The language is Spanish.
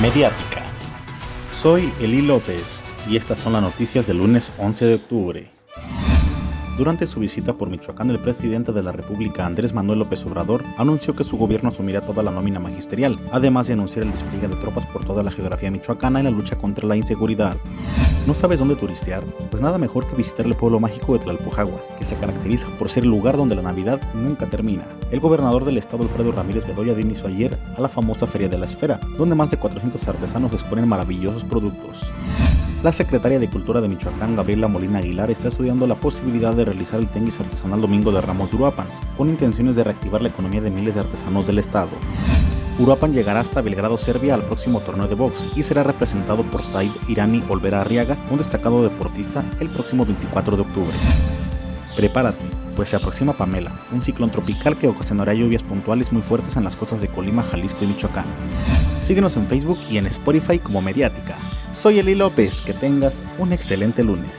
Mediática. Soy Eli López y estas son las noticias del lunes 11 de octubre. Durante su visita por Michoacán, el presidente de la República, Andrés Manuel López Obrador, anunció que su gobierno asumirá toda la nómina magisterial, además de anunciar el despliegue de tropas por toda la geografía michoacana en la lucha contra la inseguridad. ¿No sabes dónde turistear? Pues nada mejor que visitar el pueblo mágico de Tlalpujagua, que se caracteriza por ser el lugar donde la Navidad nunca termina. El gobernador del estado, Alfredo Ramírez Bedoya, inició ayer a la famosa Feria de la Esfera, donde más de 400 artesanos exponen maravillosos productos. La secretaria de Cultura de Michoacán, Gabriela Molina Aguilar, está estudiando la posibilidad de realizar el tenis artesanal Domingo de Ramos de Uruapan, con intenciones de reactivar la economía de miles de artesanos del estado. Uruapan llegará hasta Belgrado, Serbia, al próximo torneo de box y será representado por Said Irani Olvera Arriaga, un destacado deportista, el próximo 24 de octubre. Prepárate, pues se aproxima Pamela, un ciclón tropical que ocasionará lluvias puntuales muy fuertes en las costas de Colima, Jalisco y Michoacán. Síguenos en Facebook y en Spotify como Mediática. Soy Eli López, que tengas un excelente lunes.